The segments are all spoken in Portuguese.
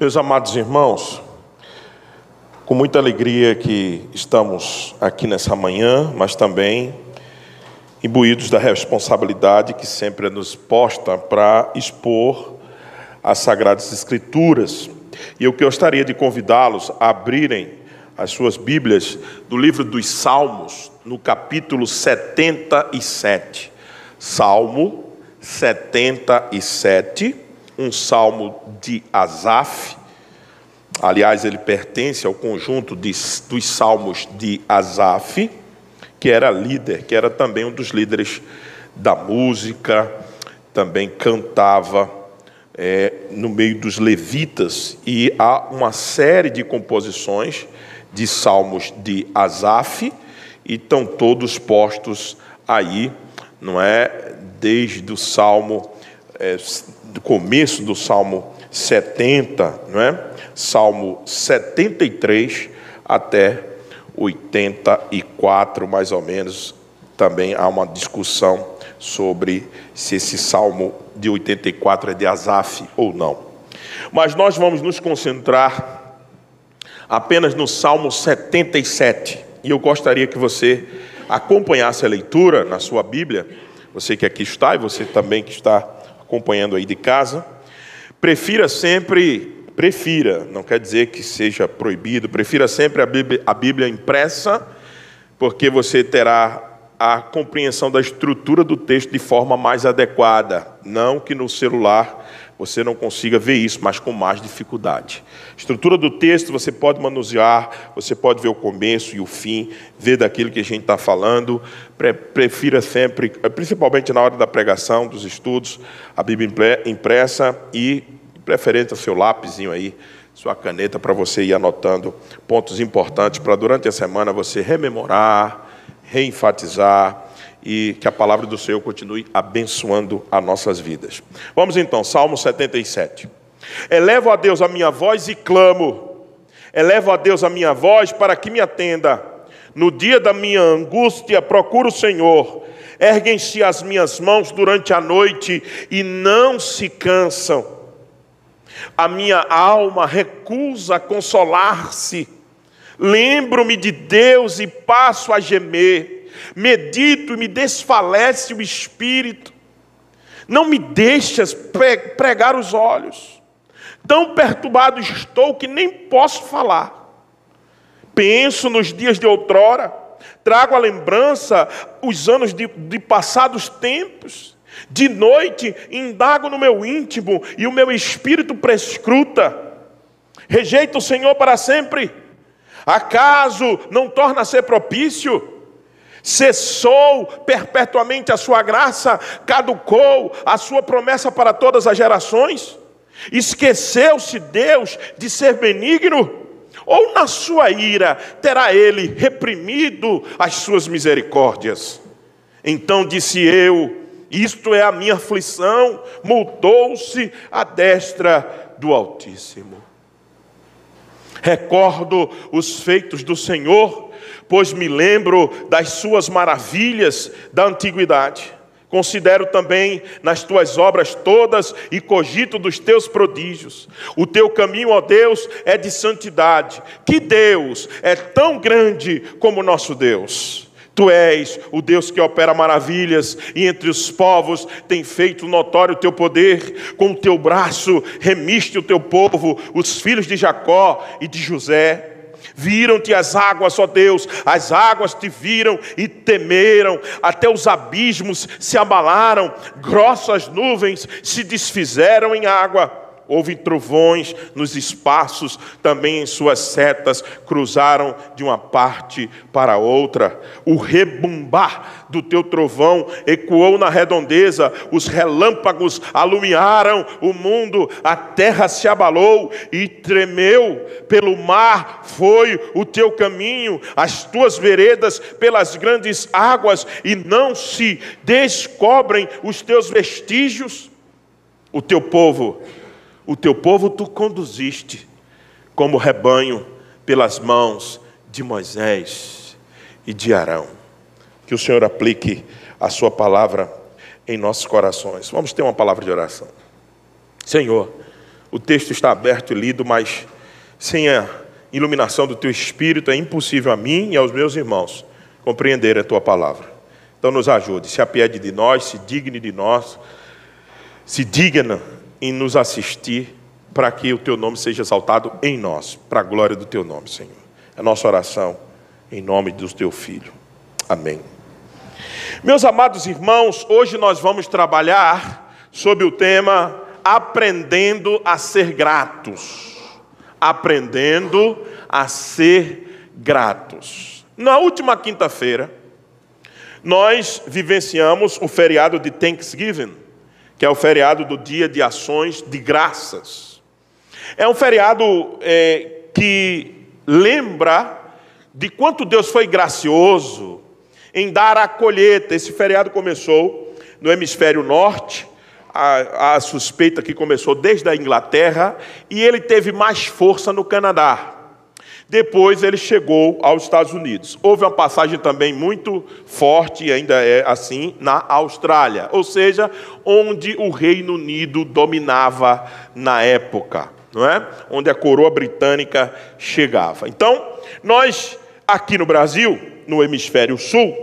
Meus amados irmãos, com muita alegria que estamos aqui nessa manhã, mas também imbuídos da responsabilidade que sempre é nos posta para expor as Sagradas Escrituras. E eu gostaria de convidá-los a abrirem as suas Bíblias do livro dos Salmos, no capítulo 77. Salmo 77 um salmo de Asaf. Aliás, ele pertence ao conjunto de, dos salmos de Asaf, que era líder, que era também um dos líderes da música, também cantava é, no meio dos levitas, e há uma série de composições de salmos de Asaf, e estão todos postos aí, não é? Desde o salmo é, do começo do Salmo 70, não é? Salmo 73 até 84, mais ou menos. Também há uma discussão sobre se esse salmo de 84 é de Asaf ou não. Mas nós vamos nos concentrar apenas no Salmo 77. E eu gostaria que você acompanhasse a leitura na sua Bíblia, você que aqui está e você também que está acompanhando aí de casa, prefira sempre, prefira, não quer dizer que seja proibido, prefira sempre a Bíblia, a Bíblia impressa, porque você terá a compreensão da estrutura do texto de forma mais adequada, não que no celular você não consiga ver isso, mas com mais dificuldade. Estrutura do texto você pode manusear, você pode ver o começo e o fim, ver daquilo que a gente está falando. Prefira sempre, principalmente na hora da pregação, dos estudos, a Bíblia impressa e, preferência, seu lápisinho aí, sua caneta, para você ir anotando pontos importantes para durante a semana você rememorar, reenfatizar e que a palavra do Senhor continue abençoando as nossas vidas. Vamos então, Salmo 77. Elevo a Deus a minha voz e clamo, elevo a Deus a minha voz para que me atenda. No dia da minha angústia, procuro o Senhor. Erguem-se as minhas mãos durante a noite e não se cansam. A minha alma recusa consolar-se. Lembro-me de Deus e passo a gemer medito e me desfalece o espírito. Não me deixas pregar os olhos. Tão perturbado estou que nem posso falar. Penso nos dias de outrora, trago à lembrança os anos de, de passados tempos. De noite indago no meu íntimo e o meu espírito prescruta. Rejeita o Senhor para sempre. Acaso não torna a ser propício? Cessou perpetuamente a sua graça, caducou a sua promessa para todas as gerações? Esqueceu-se Deus de ser benigno? Ou na sua ira terá ele reprimido as suas misericórdias? Então disse eu: Isto é a minha aflição, mudou-se a destra do Altíssimo. Recordo os feitos do Senhor pois me lembro das suas maravilhas da antiguidade. Considero também nas tuas obras todas e cogito dos teus prodígios. O teu caminho, ó Deus, é de santidade. Que Deus é tão grande como nosso Deus. Tu és o Deus que opera maravilhas e entre os povos tem feito notório o teu poder. Com o teu braço remiste o teu povo, os filhos de Jacó e de José. Viram-te as águas, ó Deus, as águas te viram e temeram, até os abismos se abalaram, grossas nuvens se desfizeram em água. Houve trovões nos espaços, também em suas setas cruzaram de uma parte para outra. O rebumbar do teu trovão ecoou na redondeza, os relâmpagos alumiaram o mundo, a terra se abalou e tremeu. Pelo mar foi o teu caminho, as tuas veredas pelas grandes águas, e não se descobrem os teus vestígios. O teu povo o teu povo tu conduziste como rebanho pelas mãos de Moisés e de Arão. Que o Senhor aplique a sua palavra em nossos corações. Vamos ter uma palavra de oração. Senhor, O texto está aberto e lido, mas sem a iluminação do teu espírito é impossível a mim e aos meus irmãos compreender a tua palavra. Então nos ajude, se apiede de nós, se digne de nós, se digna em nos assistir, para que o teu nome seja exaltado em nós, para a glória do teu nome, Senhor. É nossa oração em nome do teu filho. Amém. Meus amados irmãos, hoje nós vamos trabalhar sobre o tema aprendendo a ser gratos. Aprendendo a ser gratos. Na última quinta-feira, nós vivenciamos o feriado de Thanksgiving, que é o feriado do Dia de Ações de Graças. É um feriado é, que lembra de quanto Deus foi gracioso em dar a colheita. Esse feriado começou no hemisfério norte, a, a, suspeita que começou desde a Inglaterra, e ele teve mais força no Canadá. Depois ele chegou aos Estados Unidos. Houve uma passagem também muito forte, e ainda é assim, na Austrália, ou seja, onde o Reino Unido dominava na época, não é? Onde a coroa britânica chegava. Então, nós aqui no Brasil, no hemisfério sul,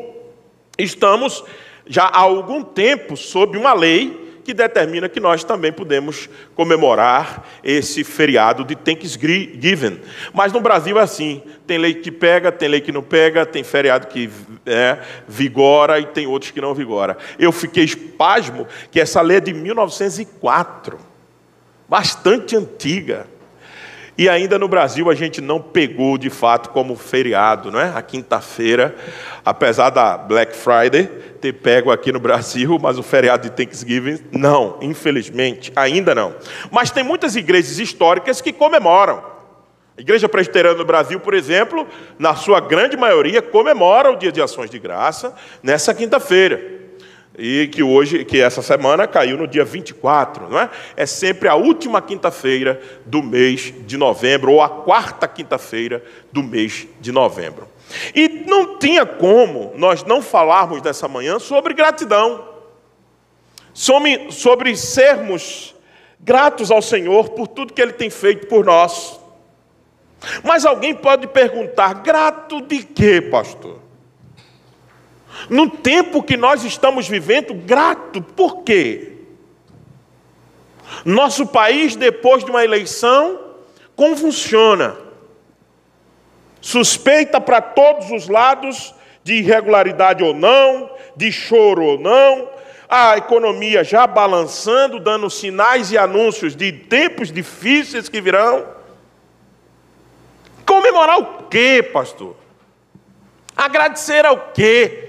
estamos já há algum tempo sob uma lei que determina que nós também podemos comemorar esse feriado de Thanksgiving. Mas no Brasil é assim: tem lei que pega, tem lei que não pega, tem feriado que é, vigora e tem outros que não vigora. Eu fiquei espasmo que essa lei é de 1904, bastante antiga. E ainda no Brasil a gente não pegou de fato como feriado, não é? A quinta-feira, apesar da Black Friday ter pego aqui no Brasil, mas o feriado de Thanksgiving não, infelizmente, ainda não. Mas tem muitas igrejas históricas que comemoram. A Igreja Presbiteriana do Brasil, por exemplo, na sua grande maioria, comemora o Dia de Ações de Graça nessa quinta-feira e que hoje, que essa semana caiu no dia 24, não é? É sempre a última quinta-feira do mês de novembro, ou a quarta quinta-feira do mês de novembro. E não tinha como nós não falarmos nessa manhã sobre gratidão, sobre, sobre sermos gratos ao Senhor por tudo que Ele tem feito por nós. Mas alguém pode perguntar: grato de quê, pastor? No tempo que nós estamos vivendo, grato, por quê? Nosso país, depois de uma eleição, convulsiona. Suspeita para todos os lados de irregularidade ou não, de choro ou não, a economia já balançando, dando sinais e anúncios de tempos difíceis que virão. Comemorar o quê, pastor? Agradecer ao quê?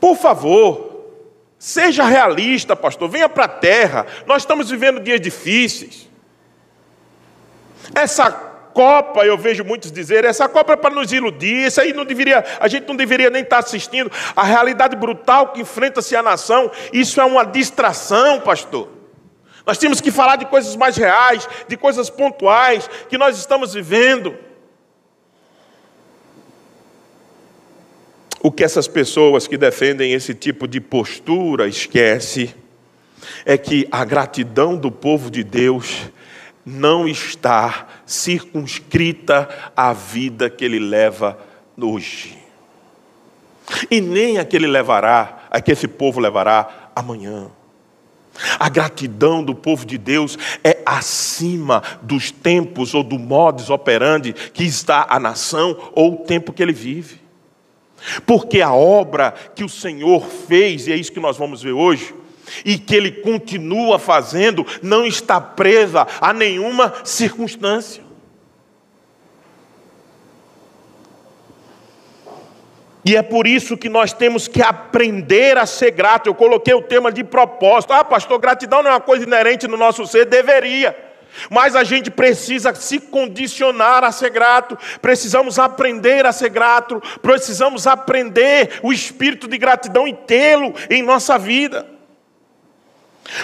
Por favor, seja realista, pastor, venha para a terra. Nós estamos vivendo dias difíceis. Essa Copa, eu vejo muitos dizer, essa Copa é para nos iludir, isso aí não deveria, a gente não deveria nem estar assistindo. A realidade brutal que enfrenta-se a nação, isso é uma distração, pastor. Nós temos que falar de coisas mais reais, de coisas pontuais que nós estamos vivendo. O que essas pessoas que defendem esse tipo de postura esquece é que a gratidão do povo de Deus não está circunscrita à vida que ele leva hoje. E nem a que ele levará, a que esse povo levará amanhã. A gratidão do povo de Deus é acima dos tempos ou do modus operandi que está a nação ou o tempo que ele vive. Porque a obra que o Senhor fez, e é isso que nós vamos ver hoje, e que Ele continua fazendo, não está presa a nenhuma circunstância. E é por isso que nós temos que aprender a ser grato. Eu coloquei o tema de propósito. Ah, pastor, gratidão não é uma coisa inerente no nosso ser? Deveria. Mas a gente precisa se condicionar a ser grato, precisamos aprender a ser grato, precisamos aprender o espírito de gratidão e tê-lo em nossa vida.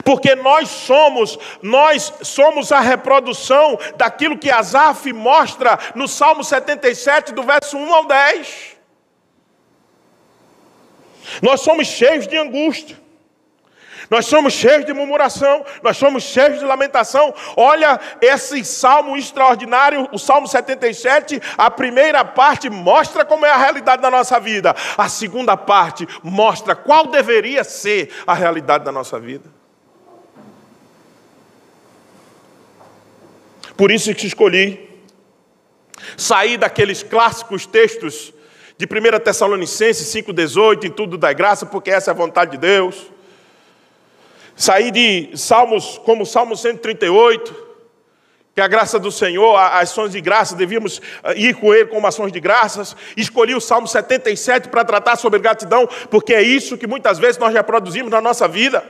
Porque nós somos, nós somos a reprodução daquilo que Asaf mostra no Salmo 77, do verso 1 ao 10. Nós somos cheios de angústia. Nós somos cheios de murmuração, nós somos cheios de lamentação. Olha esse salmo extraordinário, o Salmo 77, a primeira parte mostra como é a realidade da nossa vida, a segunda parte mostra qual deveria ser a realidade da nossa vida. Por isso que escolhi sair daqueles clássicos textos de 1 Tessalonicenses 5,18, em tudo da graça, porque essa é a vontade de Deus. Sair de salmos como Salmo 138, que a graça do Senhor, as ações de graça, devíamos ah, ir com ele como ações de graças. Escolhi o Salmo 77 para tratar sobre gratidão, porque é isso que muitas vezes nós reproduzimos na nossa vida.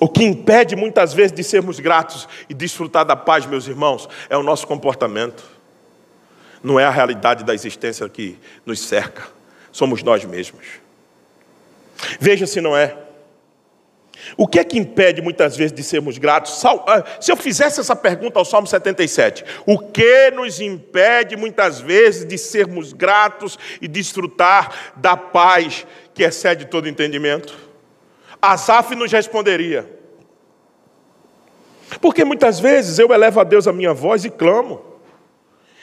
O que impede muitas vezes de sermos gratos e desfrutar da paz, meus irmãos, é o nosso comportamento. Não é a realidade da existência que nos cerca, somos nós mesmos. Veja se não é. O que é que impede muitas vezes de sermos gratos? Ah, se eu fizesse essa pergunta ao Salmo 77, o que nos impede muitas vezes de sermos gratos e desfrutar da paz que excede todo entendimento? Asaf nos responderia. Porque muitas vezes eu elevo a Deus a minha voz e clamo.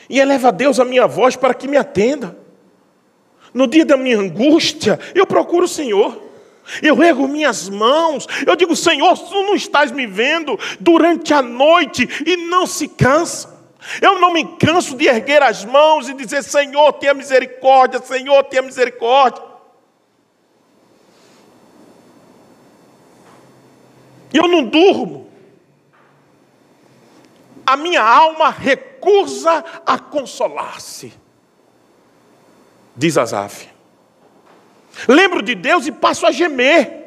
E elevo a Deus a minha voz para que me atenda. No dia da minha angústia, eu procuro o Senhor. Eu ergo minhas mãos. Eu digo, Senhor, tu não estás me vendo durante a noite e não se cansa. Eu não me canso de erguer as mãos e dizer, Senhor, tenha misericórdia, Senhor, tenha misericórdia. Eu não durmo. A minha alma recusa a consolar-se diz Asaf. Lembro de Deus e passo a gemer.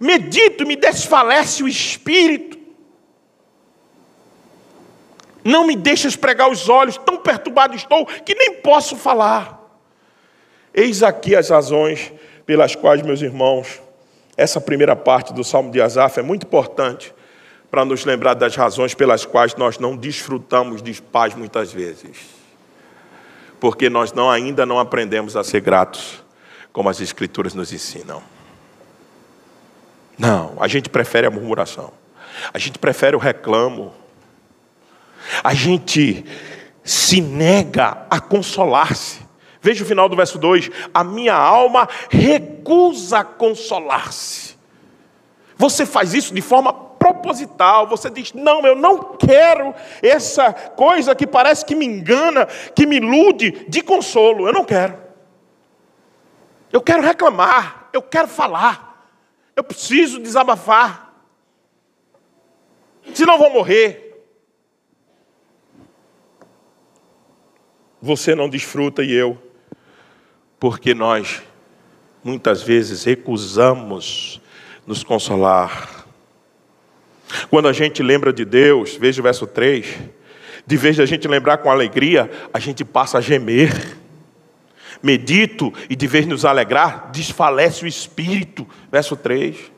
Medito me desfalece o espírito. Não me deixas pregar os olhos, tão perturbado estou que nem posso falar. Eis aqui as razões pelas quais, meus irmãos, essa primeira parte do Salmo de Asaf é muito importante para nos lembrar das razões pelas quais nós não desfrutamos de paz muitas vezes porque nós não, ainda não aprendemos a ser gratos, como as Escrituras nos ensinam. Não, a gente prefere a murmuração, a gente prefere o reclamo, a gente se nega a consolar-se. Veja o final do verso 2: a minha alma recusa consolar-se. Você faz isso de forma proposital, você diz: não, eu não quero essa coisa que parece que me engana, que me ilude de consolo, eu não quero. Eu quero reclamar, eu quero falar, eu preciso desabafar, senão vou morrer. Você não desfruta e eu, porque nós muitas vezes recusamos nos consolar quando a gente lembra de Deus, veja o verso 3, de vez de a gente lembrar com alegria, a gente passa a gemer. Medito e de vez nos alegrar, desfalece o espírito. Verso 3.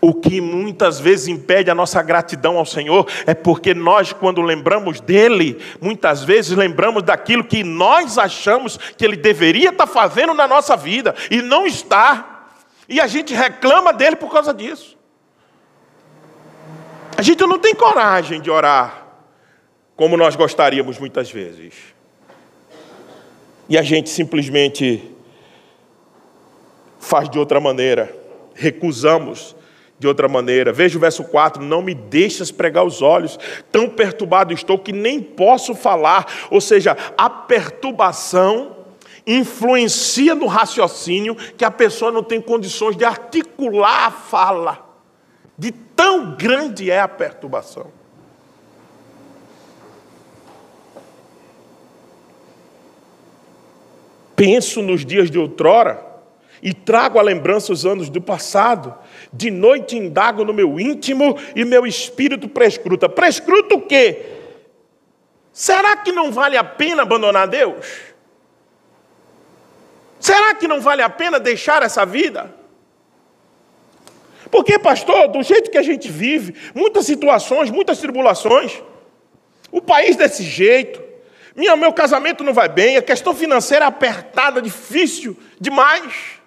O que muitas vezes impede a nossa gratidão ao Senhor é porque nós, quando lembramos dele, muitas vezes lembramos daquilo que nós achamos que ele deveria estar fazendo na nossa vida e não está. E a gente reclama dele por causa disso. A gente não tem coragem de orar como nós gostaríamos muitas vezes. E a gente simplesmente faz de outra maneira, recusamos de outra maneira. Veja o verso 4: Não me deixas pregar os olhos, tão perturbado estou que nem posso falar. Ou seja, a perturbação influencia no raciocínio que a pessoa não tem condições de articular a fala. De tão grande é a perturbação. Penso nos dias de outrora e trago a lembrança os anos do passado. De noite indago no meu íntimo e meu espírito prescruta. Prescruta o quê? Será que não vale a pena abandonar Deus? Será que não vale a pena deixar essa vida? Porque, pastor, do jeito que a gente vive, muitas situações, muitas tribulações, o país desse jeito, Minha, meu casamento não vai bem, a questão financeira é apertada, difícil demais.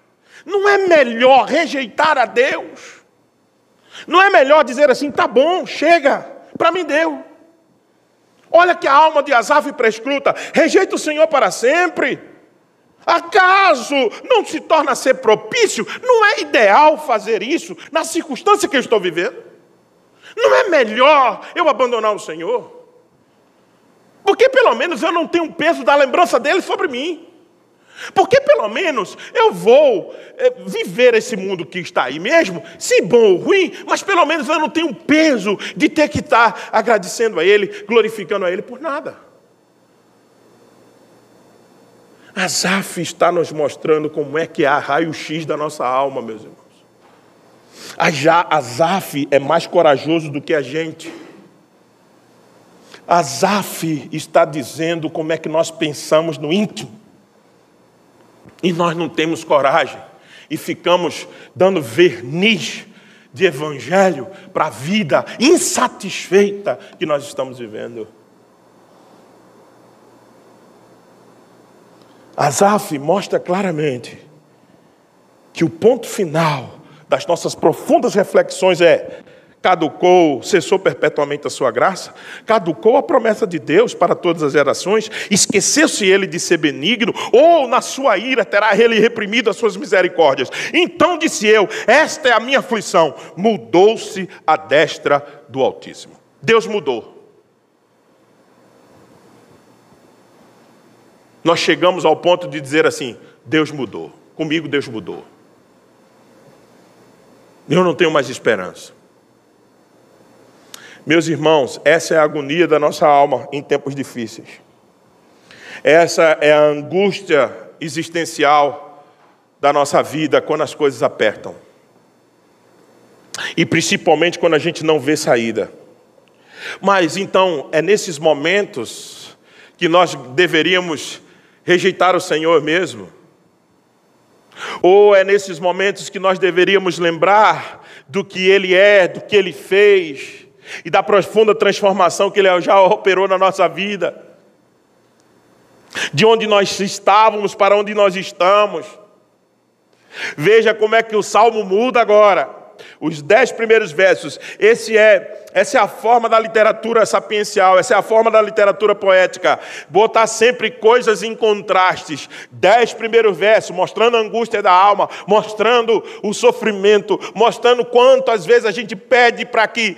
Não é melhor rejeitar a Deus? Não é melhor dizer assim, tá bom, chega, para mim deu. Olha que a alma de Asaf prescruta, rejeita o Senhor para sempre. Acaso não se torna ser propício? Não é ideal fazer isso na circunstância que eu estou vivendo? Não é melhor eu abandonar o Senhor? Porque pelo menos eu não tenho um peso da lembrança dele sobre mim. Porque pelo menos eu vou é, viver esse mundo que está aí mesmo, se bom ou ruim, mas pelo menos eu não tenho um peso de ter que estar agradecendo a Ele, glorificando a Ele por nada. Asaf está nos mostrando como é que é a raio-x da nossa alma, meus irmãos. Asaf é mais corajoso do que a gente. Asaf está dizendo como é que nós pensamos no íntimo. E nós não temos coragem. E ficamos dando verniz de evangelho para a vida insatisfeita que nós estamos vivendo. Asaf mostra claramente que o ponto final das nossas profundas reflexões é: caducou, cessou perpetuamente a sua graça, caducou a promessa de Deus para todas as gerações, esqueceu-se ele de ser benigno, ou na sua ira terá ele reprimido as suas misericórdias. Então disse eu: Esta é a minha aflição, mudou-se a destra do Altíssimo. Deus mudou. Nós chegamos ao ponto de dizer assim: Deus mudou, comigo Deus mudou. Eu não tenho mais esperança. Meus irmãos, essa é a agonia da nossa alma em tempos difíceis. Essa é a angústia existencial da nossa vida quando as coisas apertam. E principalmente quando a gente não vê saída. Mas então, é nesses momentos que nós deveríamos rejeitar o Senhor mesmo? Ou é nesses momentos que nós deveríamos lembrar do que Ele é, do que Ele fez e da profunda transformação que Ele já operou na nossa vida? De onde nós estávamos para onde nós estamos. Veja como é que o salmo muda agora os dez primeiros versos. Esse é, essa é a forma da literatura sapiencial, essa é a forma da literatura poética. Botar sempre coisas em contrastes. Dez primeiros versos, mostrando a angústia da alma, mostrando o sofrimento, mostrando quanto às vezes a gente pede para que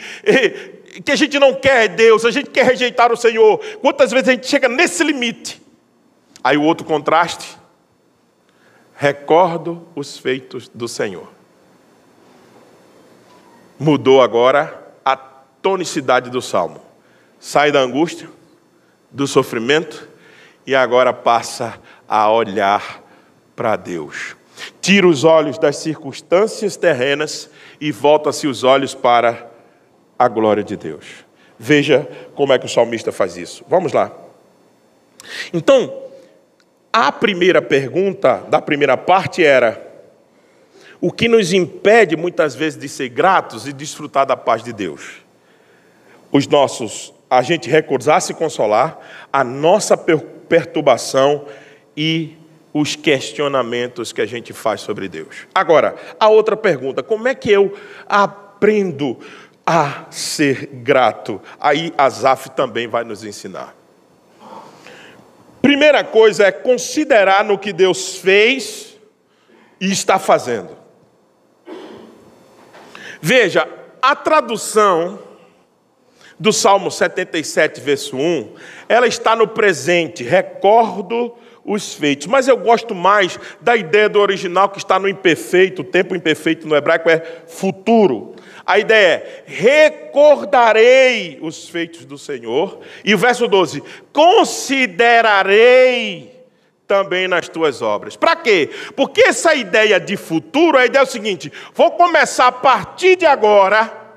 que a gente não quer Deus, a gente quer rejeitar o Senhor. Quantas vezes a gente chega nesse limite? Aí o outro contraste, recordo os feitos do Senhor mudou agora tonicidade do salmo. Sai da angústia, do sofrimento e agora passa a olhar para Deus. Tira os olhos das circunstâncias terrenas e volta-se os olhos para a glória de Deus. Veja como é que o salmista faz isso. Vamos lá. Então, a primeira pergunta da primeira parte era: o que nos impede muitas vezes de ser gratos e desfrutar da paz de Deus. Os nossos, a gente recusar se consolar, a nossa perturbação e os questionamentos que a gente faz sobre Deus. Agora, a outra pergunta: como é que eu aprendo a ser grato? Aí Asaf também vai nos ensinar. Primeira coisa é considerar no que Deus fez e está fazendo. Veja, a tradução do Salmo 77, verso 1, ela está no presente, recordo os feitos. Mas eu gosto mais da ideia do original que está no imperfeito, o tempo imperfeito no hebraico é futuro. A ideia é: recordarei os feitos do Senhor. E o verso 12: considerarei também nas tuas obras. Para quê? Porque essa ideia de futuro, a ideia é o seguinte: vou começar a partir de agora.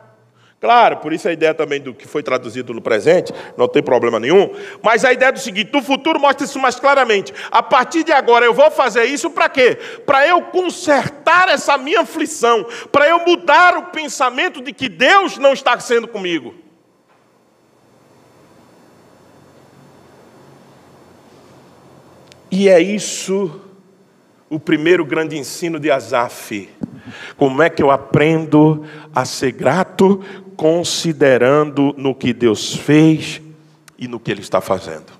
Claro, por isso a ideia também do que foi traduzido no presente, não tem problema nenhum. Mas a ideia do seguinte: o futuro mostra isso mais claramente. A partir de agora eu vou fazer isso para quê? Para eu consertar essa minha aflição, para eu mudar o pensamento de que Deus não está sendo comigo. E é isso o primeiro grande ensino de Asaf. Como é que eu aprendo a ser grato considerando no que Deus fez e no que Ele está fazendo?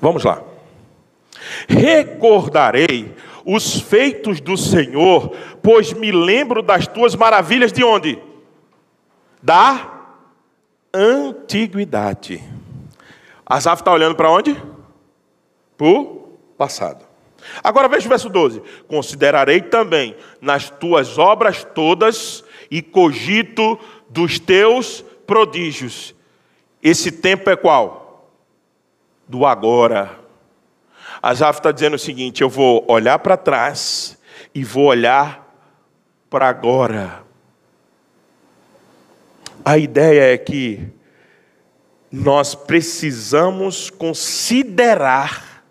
Vamos lá. Recordarei os feitos do Senhor, pois me lembro das tuas maravilhas de onde? Da antiguidade. Asaf está olhando para onde? Para o passado. Agora veja o verso 12: Considerarei também nas tuas obras todas e cogito dos teus prodígios. Esse tempo é qual? Do agora. Asaf está dizendo o seguinte: eu vou olhar para trás e vou olhar para agora. A ideia é que nós precisamos considerar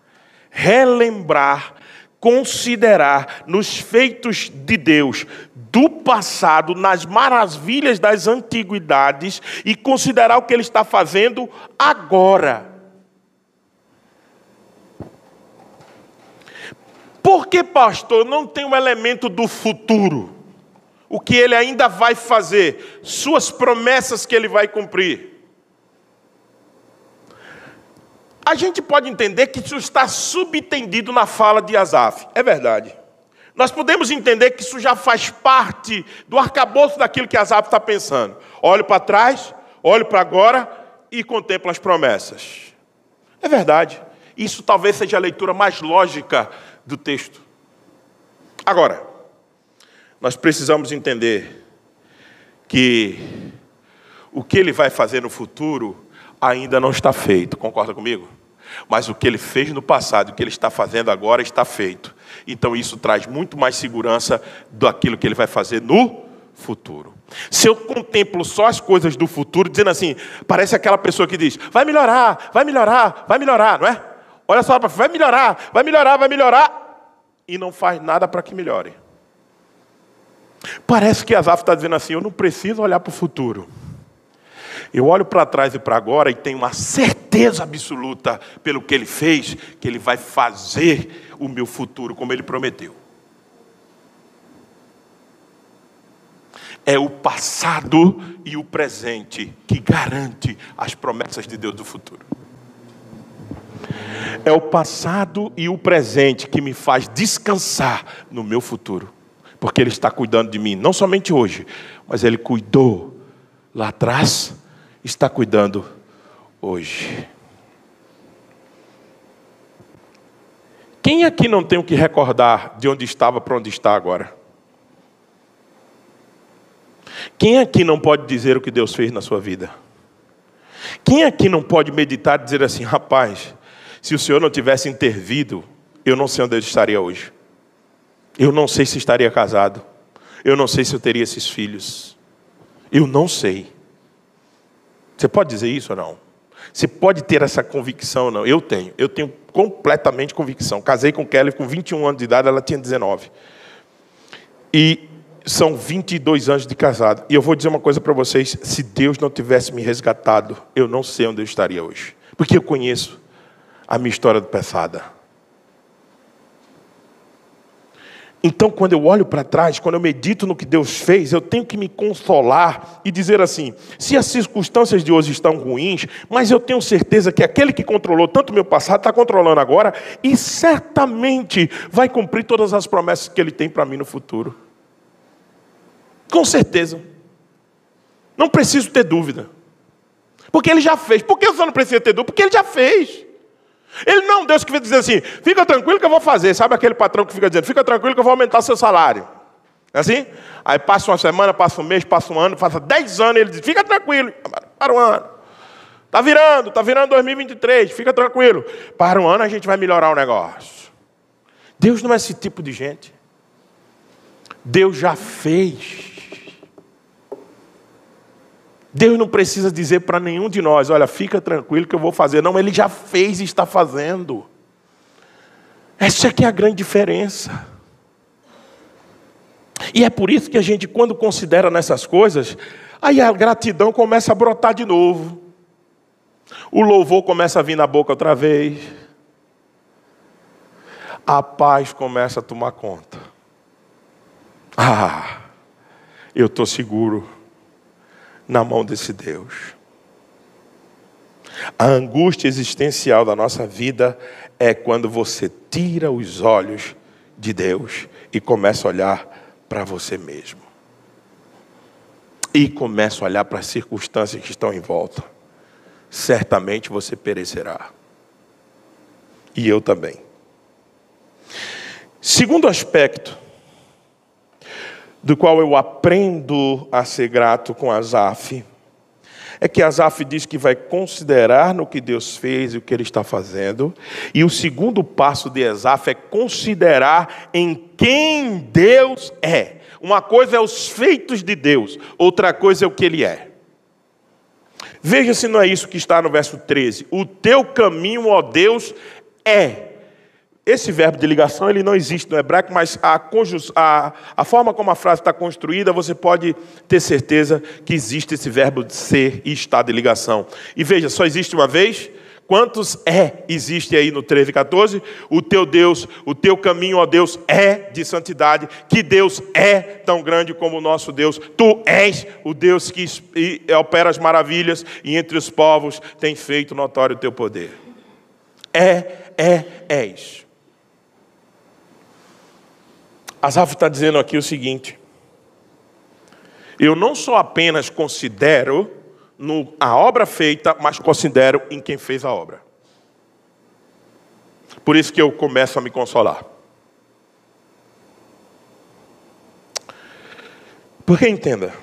relembrar, considerar nos feitos de Deus do passado, nas maravilhas das antiguidades e considerar o que Ele está fazendo agora. Por que, pastor, não tem um elemento do futuro? O que ele ainda vai fazer, suas promessas que ele vai cumprir. A gente pode entender que isso está subentendido na fala de Asaf. É verdade. Nós podemos entender que isso já faz parte do arcabouço daquilo que Asaf está pensando. Olho para trás, olho para agora e contemplo as promessas. É verdade. Isso talvez seja a leitura mais lógica do texto. Agora, nós precisamos entender que o que ele vai fazer no futuro ainda não está feito. Concorda comigo? Mas o que ele fez no passado, o que ele está fazendo agora está feito. Então isso traz muito mais segurança daquilo que ele vai fazer no futuro. Se eu contemplo só as coisas do futuro, dizendo assim, parece aquela pessoa que diz: vai melhorar, vai melhorar, vai melhorar, não é? Olha só, vai melhorar, vai melhorar, vai melhorar, e não faz nada para que melhore. Parece que Asaf está dizendo assim: eu não preciso olhar para o futuro. Eu olho para trás e para agora e tenho uma certeza absoluta, pelo que ele fez, que ele vai fazer o meu futuro como ele prometeu. É o passado e o presente que garante as promessas de Deus do futuro. É o passado e o presente que me faz descansar no meu futuro. Porque Ele está cuidando de mim, não somente hoje, mas Ele cuidou lá atrás está cuidando hoje. Quem aqui não tem o que recordar de onde estava para onde está agora? Quem aqui não pode dizer o que Deus fez na sua vida? Quem aqui não pode meditar e dizer assim, rapaz, se o Senhor não tivesse intervido, eu não sei onde eu estaria hoje. Eu não sei se estaria casado. Eu não sei se eu teria esses filhos. Eu não sei. Você pode dizer isso ou não? Você pode ter essa convicção ou não? Eu tenho. Eu tenho completamente convicção. Casei com Kelly com 21 anos de idade, ela tinha 19. E são 22 anos de casado. E eu vou dizer uma coisa para vocês: se Deus não tivesse me resgatado, eu não sei onde eu estaria hoje. Porque eu conheço a minha história do passada. Então, quando eu olho para trás, quando eu medito no que Deus fez, eu tenho que me consolar e dizer assim: se as circunstâncias de hoje estão ruins, mas eu tenho certeza que aquele que controlou tanto meu passado está controlando agora e certamente vai cumprir todas as promessas que Ele tem para mim no futuro. Com certeza. Não preciso ter dúvida. Porque Ele já fez. Por que você não precisa ter dúvida? Porque Ele já fez. Ele não é um Deus que vai dizer assim, fica tranquilo que eu vou fazer. Sabe aquele patrão que fica dizendo, fica tranquilo que eu vou aumentar seu salário. É assim? Aí passa uma semana, passa um mês, passa um ano, passa dez anos, ele diz, fica tranquilo, para um ano. Está virando, está virando 2023, fica tranquilo. Para um ano a gente vai melhorar o negócio. Deus não é esse tipo de gente. Deus já fez. Deus não precisa dizer para nenhum de nós: olha, fica tranquilo que eu vou fazer. Não, Ele já fez e está fazendo. Essa é que é a grande diferença. E é por isso que a gente, quando considera nessas coisas, aí a gratidão começa a brotar de novo. O louvor começa a vir na boca outra vez. a paz começa a tomar conta. Ah, eu estou seguro na mão desse Deus. A angústia existencial da nossa vida é quando você tira os olhos de Deus e começa a olhar para você mesmo. E começa a olhar para as circunstâncias que estão em volta. Certamente você perecerá. E eu também. Segundo aspecto, do qual eu aprendo a ser grato com Asaf, é que Asaf diz que vai considerar no que Deus fez e o que ele está fazendo. E o segundo passo de Asaf é considerar em quem Deus é. Uma coisa é os feitos de Deus, outra coisa é o que ele é. Veja se não é isso que está no verso 13. O teu caminho, ó Deus, é esse verbo de ligação ele não existe no hebraico, mas a, a, a forma como a frase está construída, você pode ter certeza que existe esse verbo de ser e estar de ligação. E veja, só existe uma vez. Quantos é existe aí no 13 e 14? O teu Deus, o teu caminho, ó Deus, é de santidade. Que Deus é tão grande como o nosso Deus. Tu és o Deus que opera as maravilhas e entre os povos tem feito notório o teu poder. É, é, és. Asaf está dizendo aqui o seguinte: eu não só apenas considero no, a obra feita, mas considero em quem fez a obra. Por isso que eu começo a me consolar. Porque entenda,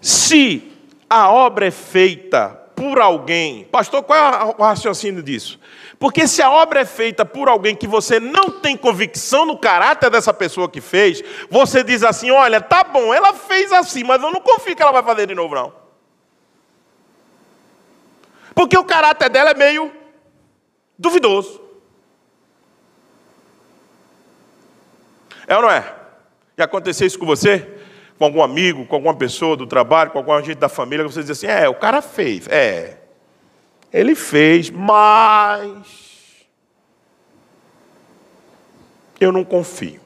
se a obra é feita por alguém, pastor, qual é o raciocínio disso? Porque se a obra é feita por alguém que você não tem convicção no caráter dessa pessoa que fez, você diz assim: olha, tá bom, ela fez assim, mas eu não confio que ela vai fazer de novo, não. Porque o caráter dela é meio duvidoso. É ou não é? E aconteceu isso com você? Com algum amigo, com alguma pessoa do trabalho, com alguma gente da família, que você diz assim: é, o cara fez. É. Ele fez, mas eu não confio.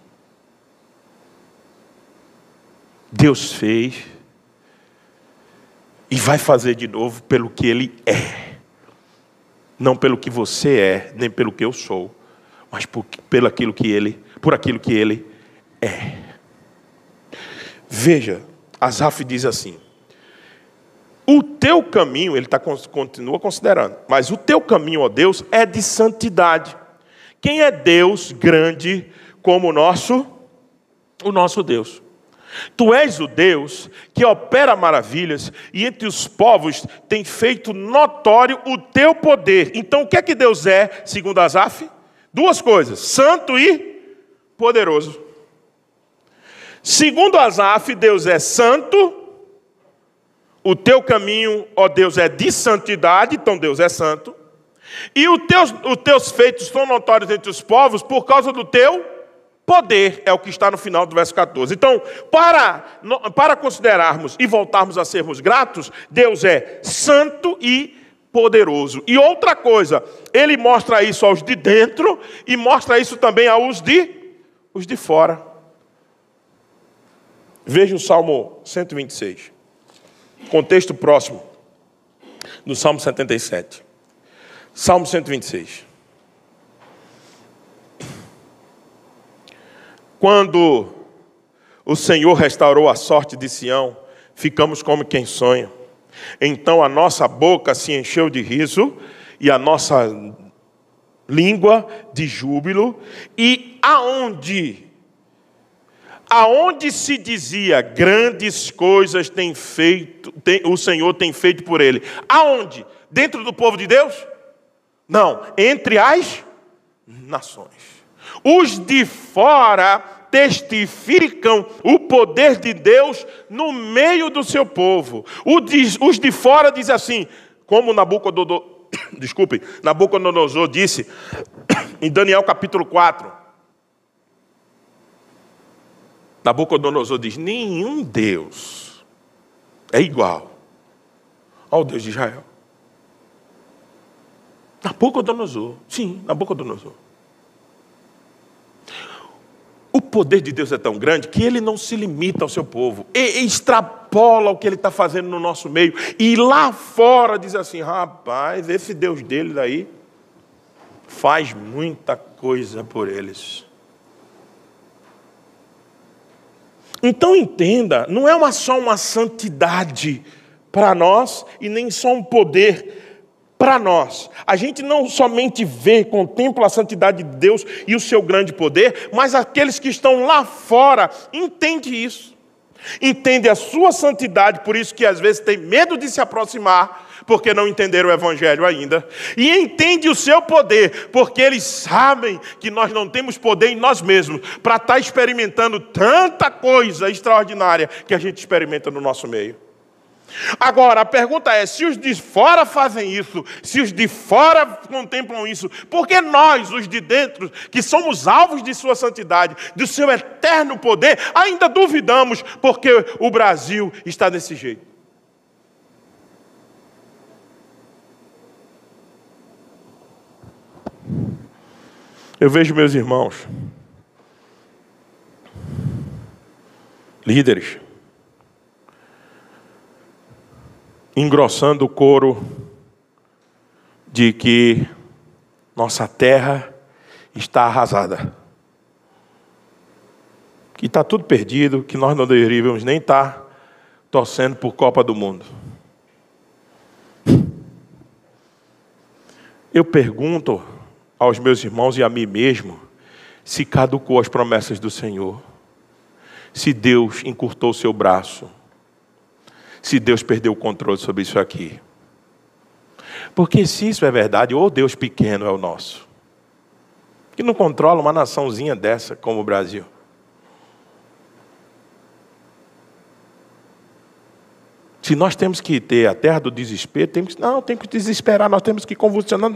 Deus fez e vai fazer de novo pelo que Ele é, não pelo que você é, nem pelo que eu sou, mas por, pelo aquilo que Ele, por aquilo que Ele é. Veja, Asaf diz assim: o teu caminho, ele tá, continua considerando, mas o teu caminho, ó Deus, é de santidade. Quem é Deus grande como o nosso? O nosso Deus. Tu és o Deus que opera maravilhas e entre os povos tem feito notório o teu poder. Então o que é que Deus é, segundo Asaf? Duas coisas: santo e poderoso. Segundo Asaf, Deus é santo o teu caminho, ó Deus, é de santidade, então Deus é santo. E os teus, os teus feitos são notórios entre os povos por causa do teu poder, é o que está no final do verso 14. Então, para, para considerarmos e voltarmos a sermos gratos, Deus é santo e poderoso. E outra coisa, ele mostra isso aos de dentro e mostra isso também aos de, os de fora. Veja o Salmo 126. Contexto próximo do Salmo 77. Salmo 126. Quando o Senhor restaurou a sorte de Sião, ficamos como quem sonha. Então a nossa boca se encheu de riso e a nossa língua de júbilo, e aonde aonde se dizia grandes coisas tem feito, tem, o Senhor tem feito por ele. Aonde? Dentro do povo de Deus? Não, entre as nações. Os de fora testificam o poder de Deus no meio do seu povo. Os de fora dizem assim, como Nabucodonosor, desculpe, Nabucodonosor disse em Daniel capítulo 4, Nabucodonosor diz: nenhum Deus é igual ao Deus de Israel. Nabucodonosor. Sim, Nabucodonosor. O poder de Deus é tão grande que ele não se limita ao seu povo, e extrapola o que ele está fazendo no nosso meio, e lá fora diz assim: rapaz, esse Deus dele daí faz muita coisa por eles. Então entenda, não é uma, só uma santidade para nós e nem só um poder para nós. A gente não somente vê, contempla a santidade de Deus e o seu grande poder, mas aqueles que estão lá fora entendem isso. Entendem a sua santidade, por isso que às vezes tem medo de se aproximar, porque não entenderam o Evangelho ainda, e entende o seu poder, porque eles sabem que nós não temos poder em nós mesmos para estar tá experimentando tanta coisa extraordinária que a gente experimenta no nosso meio. Agora, a pergunta é: se os de fora fazem isso, se os de fora contemplam isso, por que nós, os de dentro, que somos alvos de Sua santidade, do seu eterno poder, ainda duvidamos porque o Brasil está desse jeito? Eu vejo meus irmãos, líderes, engrossando o coro de que nossa terra está arrasada, que está tudo perdido, que nós não deveríamos nem estar torcendo por Copa do Mundo. Eu pergunto aos meus irmãos e a mim mesmo se caducou as promessas do Senhor, se Deus encurtou seu braço se Deus perdeu o controle sobre isso aqui. Porque se isso é verdade, ou Deus pequeno é o nosso, que não controla uma naçãozinha dessa como o Brasil. Se nós temos que ter a terra do desespero, temos, não, temos que desesperar, nós temos que convulsionar.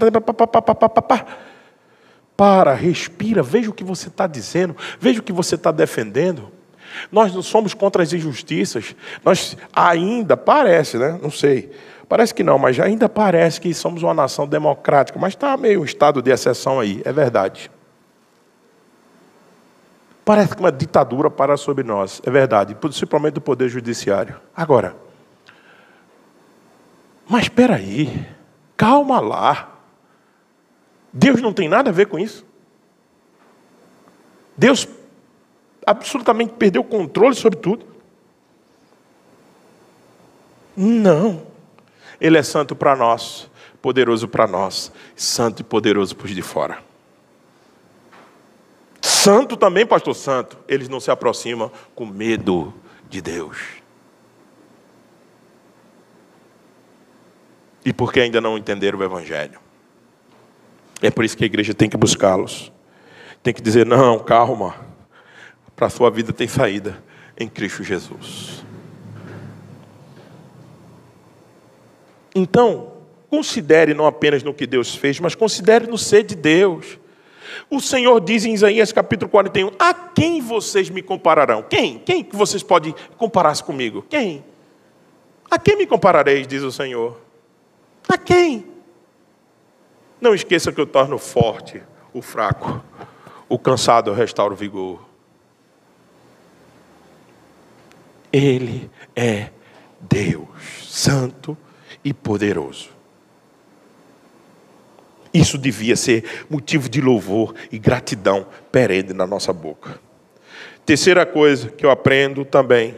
Para, respira, veja o que você está dizendo, veja o que você está defendendo. Nós não somos contra as injustiças. Nós ainda parece, né? Não sei. Parece que não, mas ainda parece que somos uma nação democrática, mas está meio um estado de exceção aí, é verdade. Parece que uma ditadura para sobre nós, é verdade, principalmente do poder judiciário. Agora, mas espera aí, calma lá. Deus não tem nada a ver com isso. Deus absolutamente perdeu o controle sobre tudo? Não. Ele é santo para nós, poderoso para nós, santo e poderoso para os de fora. Santo também, pastor santo, eles não se aproximam com medo de Deus. E porque ainda não entenderam o Evangelho. É por isso que a igreja tem que buscá-los. Tem que dizer: não, calma para a sua vida tem saída em Cristo Jesus. Então, considere não apenas no que Deus fez, mas considere no ser de Deus. O Senhor diz em Isaías capítulo 41: A quem vocês me compararão? Quem? Quem que vocês podem comparar-se comigo? Quem? A quem me comparareis, diz o Senhor? A quem? Não esqueça que eu torno forte o fraco, o cansado eu restauro o vigor. Ele é Deus, santo e poderoso. Isso devia ser motivo de louvor e gratidão perene na nossa boca. Terceira coisa que eu aprendo também,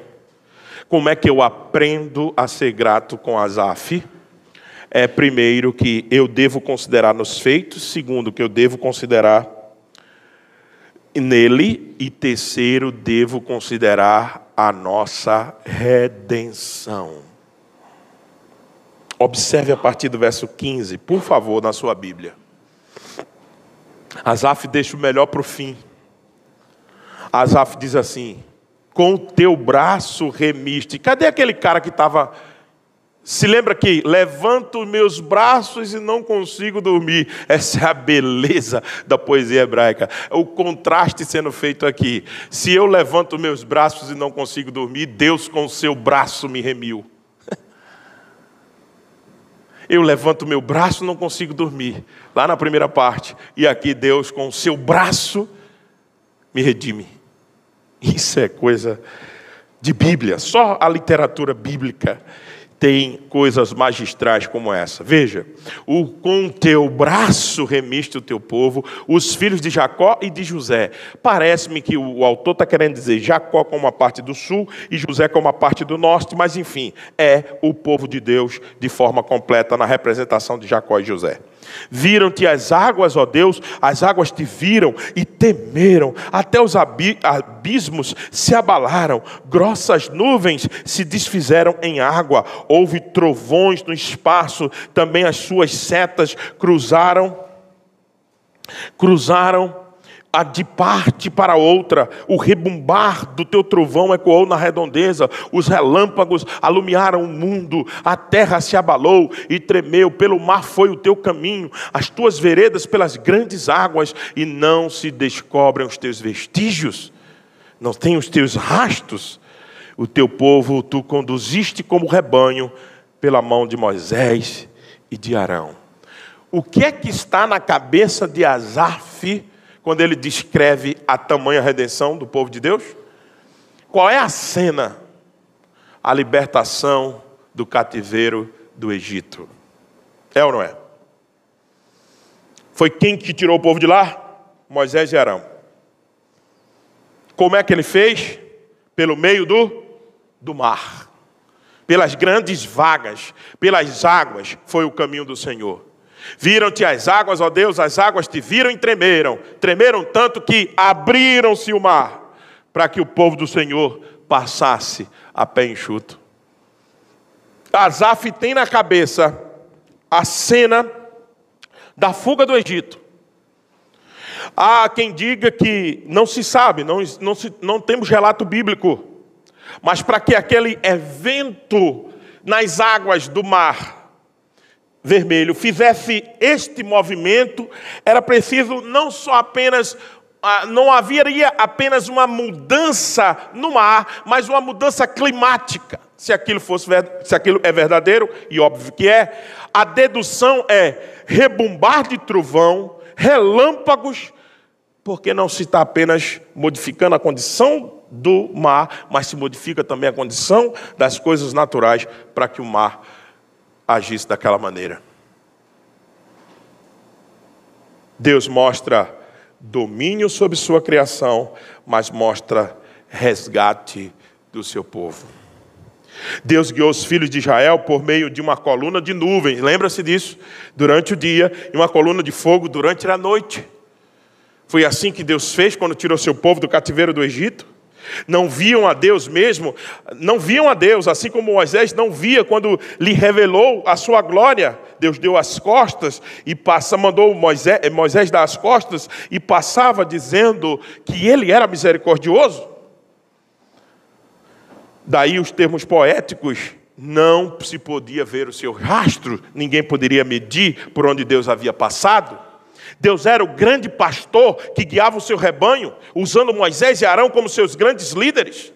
como é que eu aprendo a ser grato com Azaf? É primeiro que eu devo considerar nos feitos, segundo que eu devo considerar nele e terceiro devo considerar a nossa redenção. Observe a partir do verso 15, por favor, na sua Bíblia. Asaf deixa o melhor para o fim. Asaf diz assim: Com o teu braço remiste. Cadê aquele cara que estava se lembra que levanto meus braços e não consigo dormir. Essa é a beleza da poesia hebraica. O contraste sendo feito aqui. Se eu levanto meus braços e não consigo dormir, Deus com o seu braço me remiu. Eu levanto meu braço, não consigo dormir. Lá na primeira parte. E aqui Deus, com o seu braço, me redime. Isso é coisa de Bíblia. Só a literatura bíblica tem coisas magistrais como essa. Veja, o, com teu braço remiste o teu povo, os filhos de Jacó e de José. Parece-me que o, autor está querendo dizer Jacó como uma parte do sul e José como uma parte do norte, mas enfim, é o povo de Deus de forma completa na representação de Jacó e José. Viram-te as águas, ó Deus, as águas te viram e temeram, até os abismos se abalaram, grossas nuvens se desfizeram em água, houve trovões no espaço, também as suas setas cruzaram, cruzaram de parte para outra, o rebumbar do teu trovão ecoou na redondeza, os relâmpagos alumiaram o mundo, a terra se abalou e tremeu, pelo mar foi o teu caminho, as tuas veredas pelas grandes águas, e não se descobrem os teus vestígios, não tem os teus rastros. O teu povo tu conduziste como rebanho pela mão de Moisés e de Arão. O que é que está na cabeça de Asaf? Quando ele descreve a tamanha redenção do povo de Deus? Qual é a cena? A libertação do cativeiro do Egito. É ou não é? Foi quem que tirou o povo de lá? Moisés e Arão. Como é que ele fez? Pelo meio do, do mar. Pelas grandes vagas, pelas águas, foi o caminho do Senhor. Viram-te as águas, ó Deus, as águas te viram e tremeram. Tremeram tanto que abriram-se o mar, para que o povo do Senhor passasse a pé enxuto. Asaf tem na cabeça a cena da fuga do Egito. Há quem diga que não se sabe, não, não, se, não temos relato bíblico, mas para que aquele evento nas águas do mar vermelho fizesse este movimento, era preciso não só apenas ah, não haveria apenas uma mudança no mar, mas uma mudança climática. Se aquilo fosse se aquilo é verdadeiro, e óbvio que é, a dedução é rebumbar de trovão, relâmpagos, porque não se está apenas modificando a condição do mar, mas se modifica também a condição das coisas naturais para que o mar agisse daquela maneira. Deus mostra domínio sobre sua criação, mas mostra resgate do seu povo. Deus guiou os filhos de Israel por meio de uma coluna de nuvens, lembra-se disso? Durante o dia, e uma coluna de fogo durante a noite. Foi assim que Deus fez quando tirou seu povo do cativeiro do Egito não viam a Deus mesmo, não viam a Deus, assim como Moisés não via quando lhe revelou a sua glória. Deus deu as costas e passa, mandou Moisés, Moisés dar as costas e passava dizendo que ele era misericordioso. Daí os termos poéticos, não se podia ver o seu rastro, ninguém poderia medir por onde Deus havia passado. Deus era o grande pastor que guiava o seu rebanho, usando Moisés e Arão como seus grandes líderes.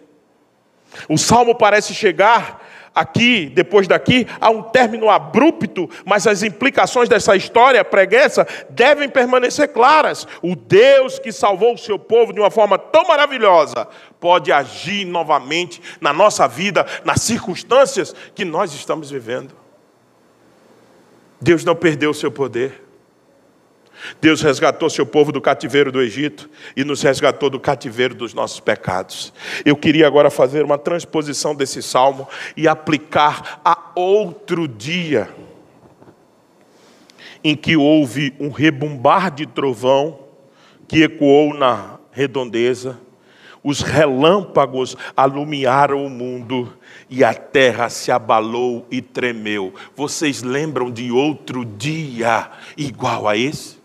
O salmo parece chegar aqui, depois daqui, a um término abrupto, mas as implicações dessa história preguiça devem permanecer claras. O Deus que salvou o seu povo de uma forma tão maravilhosa pode agir novamente na nossa vida, nas circunstâncias que nós estamos vivendo. Deus não perdeu o seu poder. Deus resgatou seu povo do cativeiro do Egito e nos resgatou do cativeiro dos nossos pecados. Eu queria agora fazer uma transposição desse salmo e aplicar a outro dia em que houve um rebumbar de trovão que ecoou na redondeza, os relâmpagos alumiaram o mundo e a terra se abalou e tremeu. Vocês lembram de outro dia igual a esse?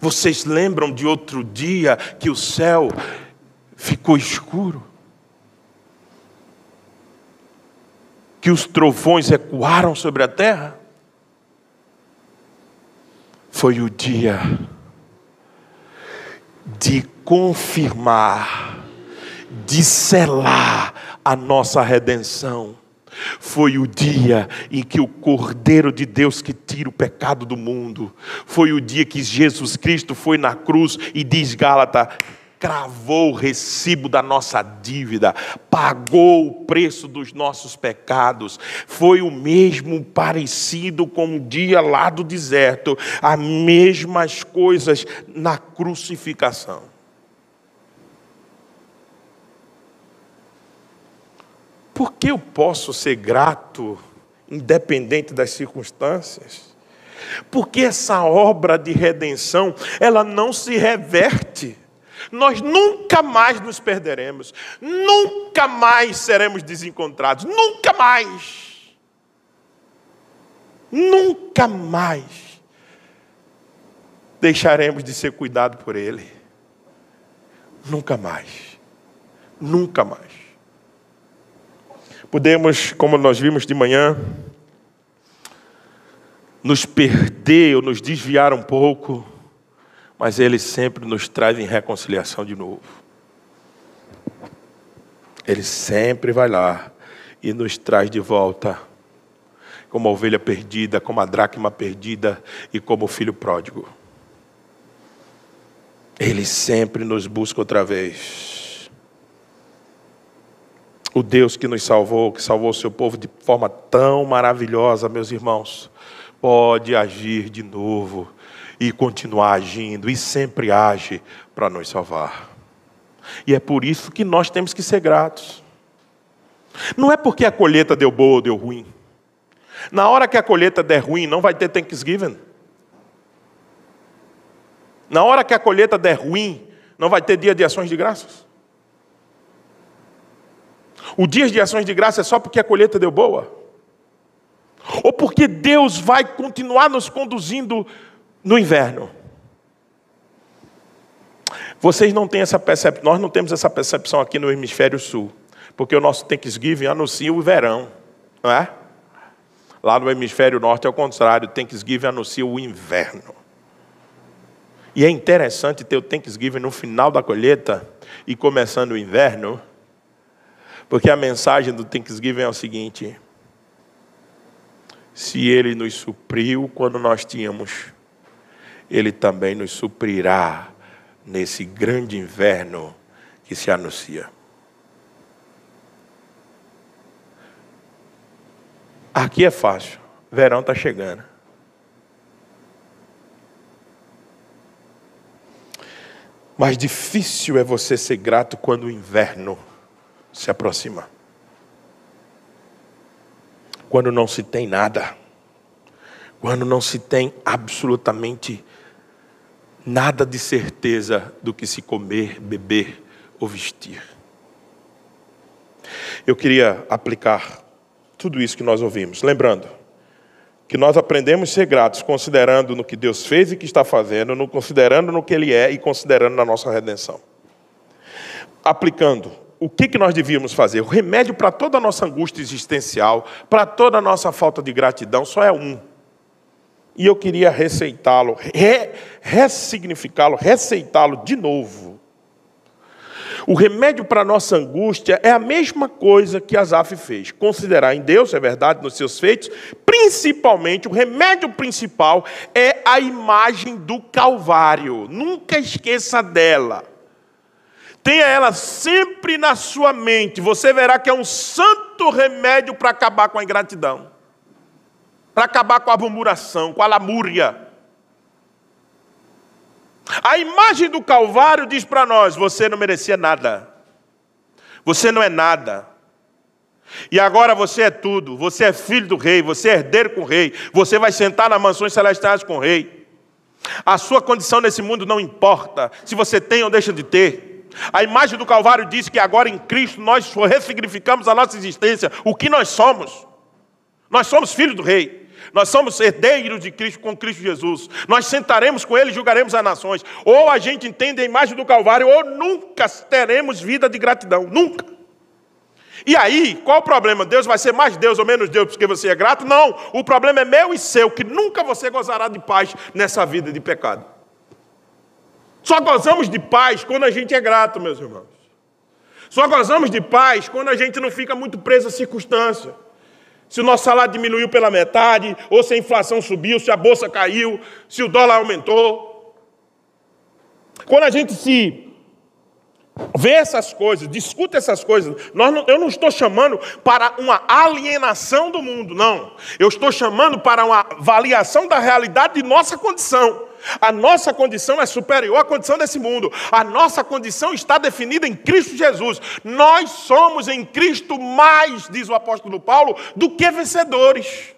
Vocês lembram de outro dia que o céu ficou escuro? Que os trovões ecoaram sobre a terra? Foi o dia de confirmar de selar a nossa redenção. Foi o dia em que o Cordeiro de Deus que tira o pecado do mundo, foi o dia que Jesus Cristo foi na cruz e diz Gálata: cravou o recibo da nossa dívida, pagou o preço dos nossos pecados. Foi o mesmo parecido com o dia lá do deserto, as mesmas coisas na crucificação. Por que eu posso ser grato, independente das circunstâncias? Porque essa obra de redenção, ela não se reverte nós nunca mais nos perderemos, nunca mais seremos desencontrados, nunca mais. Nunca mais deixaremos de ser cuidado por Ele. Nunca mais. Nunca mais. Podemos, como nós vimos de manhã, nos perder ou nos desviar um pouco mas Ele sempre nos traz em reconciliação de novo. Ele sempre vai lá e nos traz de volta, como a ovelha perdida, como a dracma perdida e como o filho pródigo. Ele sempre nos busca outra vez. O Deus que nos salvou, que salvou o seu povo de forma tão maravilhosa, meus irmãos, pode agir de novo e continuar agindo, e sempre age para nos salvar. E é por isso que nós temos que ser gratos. Não é porque a colheita deu boa ou deu ruim. Na hora que a colheita der ruim, não vai ter Thanksgiving. Na hora que a colheita der ruim, não vai ter dia de ações de graças. O dia de ações de graças é só porque a colheita deu boa. Ou porque Deus vai continuar nos conduzindo no inverno. Vocês não têm essa percepção, nós não temos essa percepção aqui no hemisfério sul, porque o nosso Thanksgiving anuncia o verão, não é? Lá no hemisfério norte é o contrário, o Thanksgiving anuncia o inverno. E é interessante ter o Thanksgiving no final da colheita e começando o inverno, porque a mensagem do Thanksgiving é o seguinte: se ele nos supriu quando nós tínhamos ele também nos suprirá nesse grande inverno que se anuncia. Aqui é fácil, verão está chegando. Mas difícil é você ser grato quando o inverno se aproxima. Quando não se tem nada. Quando não se tem absolutamente nada de certeza do que se comer, beber ou vestir. Eu queria aplicar tudo isso que nós ouvimos, lembrando que nós aprendemos a ser gratos considerando no que Deus fez e que está fazendo, no considerando no que Ele é e considerando na nossa redenção. Aplicando o que, que nós devíamos fazer? O remédio para toda a nossa angústia existencial, para toda a nossa falta de gratidão, só é um: e eu queria receitá-lo, re, ressignificá-lo, receitá-lo de novo. O remédio para a nossa angústia é a mesma coisa que Asaf fez. Considerar em Deus, é verdade, nos seus feitos, principalmente, o remédio principal é a imagem do Calvário. Nunca esqueça dela. Tenha ela sempre na sua mente. Você verá que é um santo remédio para acabar com a ingratidão para acabar com a murmuração, com a lamúria. A imagem do Calvário diz para nós: você não merecia nada, você não é nada. E agora você é tudo, você é filho do rei, você é herdeiro com o rei, você vai sentar nas mansões celestiais com o rei. A sua condição nesse mundo não importa, se você tem ou deixa de ter. A imagem do Calvário diz que agora em Cristo nós ressignificamos a nossa existência, o que nós somos. Nós somos filhos do rei. Nós somos herdeiros de Cristo com Cristo Jesus. Nós sentaremos com Ele e julgaremos as nações. Ou a gente entende a imagem do Calvário, ou nunca teremos vida de gratidão. Nunca. E aí, qual o problema? Deus vai ser mais Deus ou menos Deus porque você é grato? Não. O problema é meu e seu, que nunca você gozará de paz nessa vida de pecado. Só gozamos de paz quando a gente é grato, meus irmãos. Só gozamos de paz quando a gente não fica muito preso à circunstância. Se o nosso salário diminuiu pela metade, ou se a inflação subiu, se a bolsa caiu, se o dólar aumentou. Quando a gente se vê essas coisas, discute essas coisas. Não, eu não estou chamando para uma alienação do mundo, não. Eu estou chamando para uma avaliação da realidade de nossa condição. A nossa condição é superior à condição desse mundo. A nossa condição está definida em Cristo Jesus. Nós somos em Cristo mais, diz o apóstolo Paulo, do que vencedores.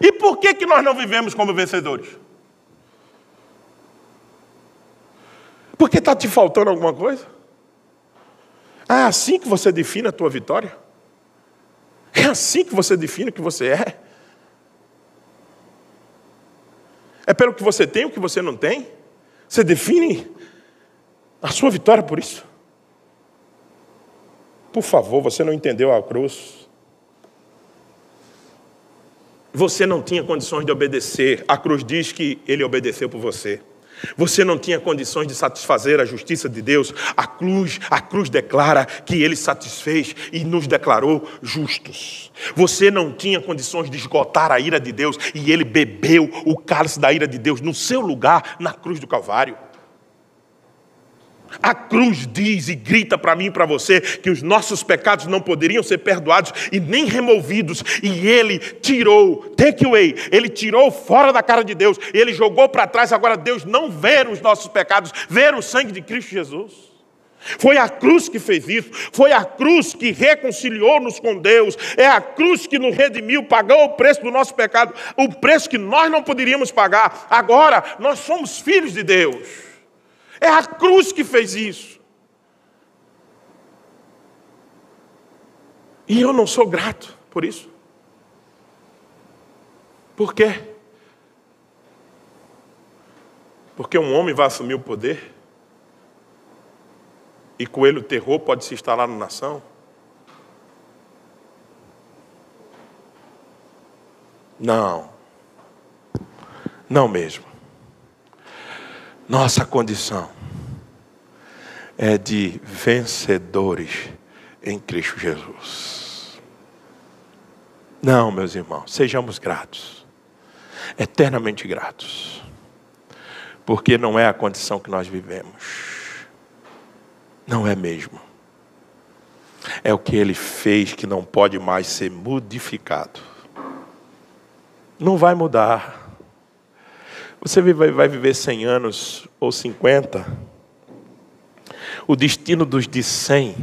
E por que, que nós não vivemos como vencedores? Porque está te faltando alguma coisa? é assim que você define a tua vitória? É assim que você define o que você é? É pelo que você tem o que você não tem? Você define a sua vitória por isso? Por favor, você não entendeu a cruz. Você não tinha condições de obedecer. A cruz diz que ele obedeceu por você. Você não tinha condições de satisfazer a justiça de Deus. A cruz, a cruz declara que ele satisfez e nos declarou justos. Você não tinha condições de esgotar a ira de Deus e ele bebeu o cálice da ira de Deus no seu lugar na cruz do Calvário. A cruz diz e grita para mim e para você que os nossos pecados não poderiam ser perdoados e nem removidos, e Ele tirou, take away, Ele tirou fora da cara de Deus, Ele jogou para trás. Agora Deus não vê os nossos pecados, vê o sangue de Cristo Jesus. Foi a cruz que fez isso, foi a cruz que reconciliou-nos com Deus, é a cruz que nos redimiu, pagou o preço do nosso pecado, o preço que nós não poderíamos pagar. Agora nós somos filhos de Deus. É a cruz que fez isso. E eu não sou grato por isso. Por quê? Porque um homem vai assumir o poder e com ele o terror pode se instalar na nação. Não. Não mesmo. Nossa condição é de vencedores em Cristo Jesus. Não, meus irmãos, sejamos gratos, eternamente gratos, porque não é a condição que nós vivemos, não é mesmo. É o que ele fez que não pode mais ser modificado. Não vai mudar. Você vai viver 100 anos ou 50. O destino dos de 100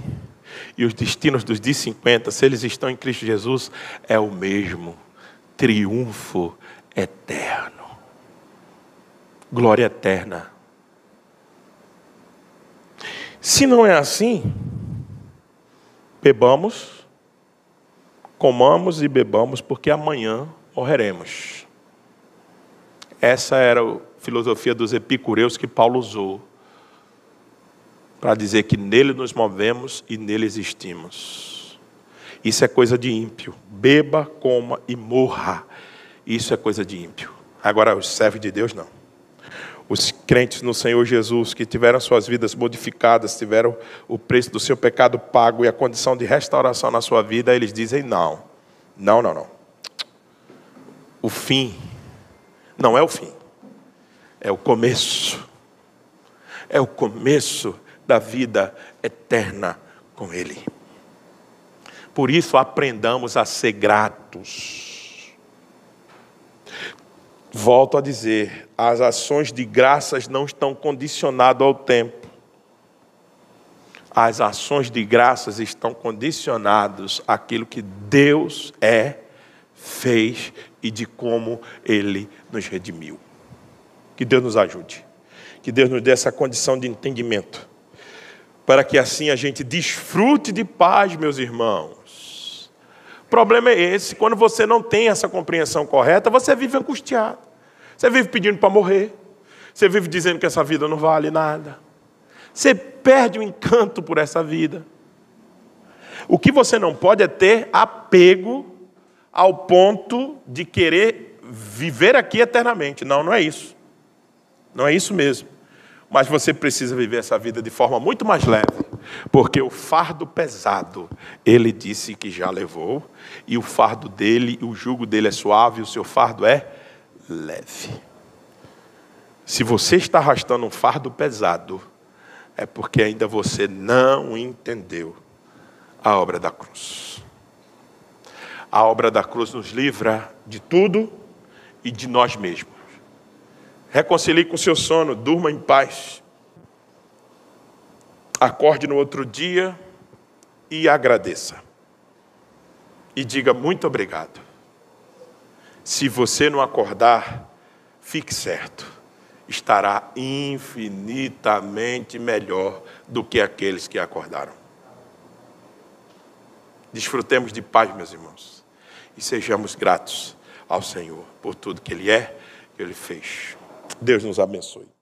e os destinos dos de 50, se eles estão em Cristo Jesus, é o mesmo. Triunfo eterno. Glória eterna. Se não é assim, bebamos, comamos e bebamos, porque amanhã morreremos. Essa era a filosofia dos epicureus que Paulo usou para dizer que nele nos movemos e nele existimos. Isso é coisa de ímpio. Beba, coma e morra. Isso é coisa de ímpio. Agora, os servos de Deus, não. Os crentes no Senhor Jesus, que tiveram suas vidas modificadas, tiveram o preço do seu pecado pago e a condição de restauração na sua vida, eles dizem não. Não, não, não. O fim não é o fim, é o começo. É o começo da vida eterna com Ele. Por isso, aprendamos a ser gratos. Volto a dizer: as ações de graças não estão condicionadas ao tempo. As ações de graças estão condicionadas àquilo que Deus é, fez e de como Ele nos redimiu. Que Deus nos ajude. Que Deus nos dê essa condição de entendimento. Para que assim a gente desfrute de paz, meus irmãos. O problema é esse: quando você não tem essa compreensão correta, você vive angustiado. Você vive pedindo para morrer. Você vive dizendo que essa vida não vale nada. Você perde o encanto por essa vida. O que você não pode é ter apego ao ponto de querer viver aqui eternamente. Não, não é isso. Não é isso mesmo. Mas você precisa viver essa vida de forma muito mais leve, porque o fardo pesado, ele disse que já levou, e o fardo dele, o jugo dele é suave, o seu fardo é leve. Se você está arrastando um fardo pesado, é porque ainda você não entendeu a obra da cruz. A obra da cruz nos livra de tudo e de nós mesmos. Reconcilie com seu sono, durma em paz. Acorde no outro dia e agradeça. E diga muito obrigado. Se você não acordar, fique certo, estará infinitamente melhor do que aqueles que acordaram. Desfrutemos de paz, meus irmãos, e sejamos gratos ao Senhor por tudo que Ele é, que Ele fez. Deus nos abençoe.